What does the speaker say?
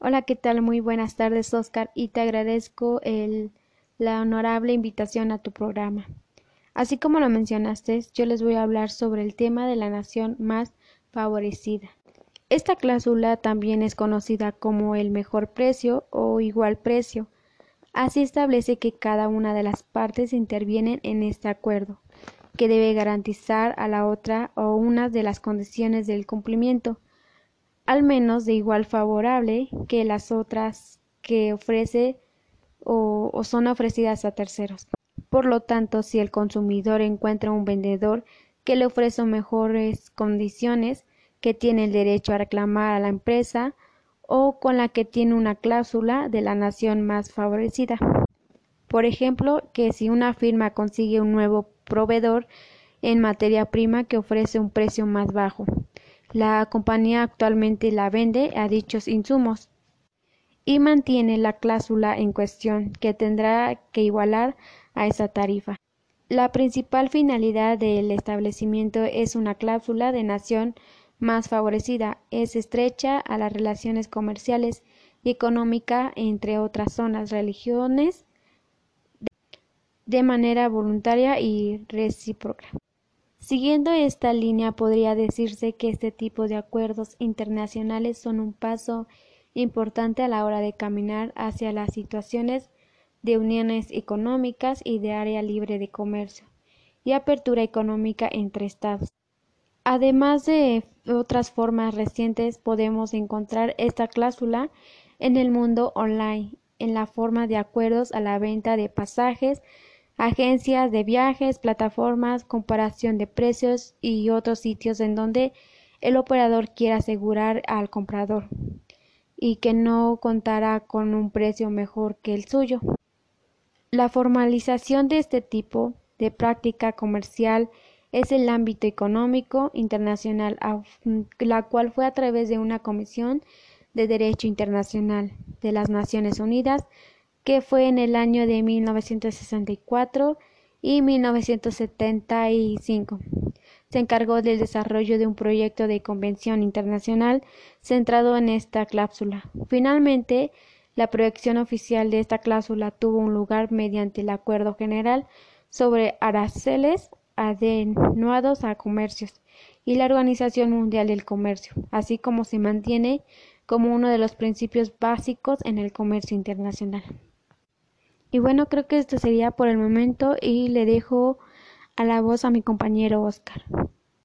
Hola, ¿qué tal? Muy buenas tardes, Oscar, y te agradezco la honorable invitación a tu programa. Así como lo mencionaste, yo les voy a hablar sobre el tema de la nación más favorecida. Esta cláusula también es conocida como el mejor precio o igual precio. Así establece que cada una de las partes intervienen en este acuerdo, que debe garantizar a la otra o una de las condiciones del cumplimiento al menos de igual favorable que las otras que ofrece o, o, son ofrecidas a terceros. Por lo tanto, si el consumidor encuentra un vendedor que le ofrece mejores condiciones, que tiene el derecho a reclamar a la empresa o con la que tiene una cláusula de la nación más favorecida. Por ejemplo, que si una firma consigue un nuevo proveedor en materia prima que ofrece un precio más bajo, la compañía actualmente la vende a dichos insumos y mantiene la cláusula en cuestión, que tendrá que igualar a esa tarifa. La principal finalidad del establecimiento es una cláusula de nación más favorecida, es estrecha a las relaciones comerciales y económicas entre otras zonas, religiones, de manera voluntaria y recíproca. Siguiendo esta línea podría decirse que este tipo de acuerdos internacionales son un paso importante a la hora de caminar hacia las situaciones de uniones económicas y de área libre de comercio y apertura económica entre Estados. Además de otras formas recientes, podemos encontrar esta cláusula en el mundo online, en la forma de acuerdos a la venta de pasajes, agencias de viajes, plataformas, comparación de precios y otros sitios en donde el operador quiera asegurar al comprador y que no contará con un precio mejor que el suyo. La formalización de este tipo de práctica comercial es el ámbito económico internacional, la cual fue a través de una comisión de derecho internacional de las Naciones Unidas que fue en el año de 1964 y 1975. Se encargó del desarrollo de un proyecto de convención internacional centrado en esta cláusula. Finalmente, la proyección oficial de esta cláusula tuvo un lugar mediante el Acuerdo General sobre aranceles atenuados a comercios y la Organización Mundial del Comercio, así como se mantiene como uno de los principios básicos en el comercio internacional. Y bueno, creo que esto sería por el momento y le dejo a la voz a mi compañero Oscar.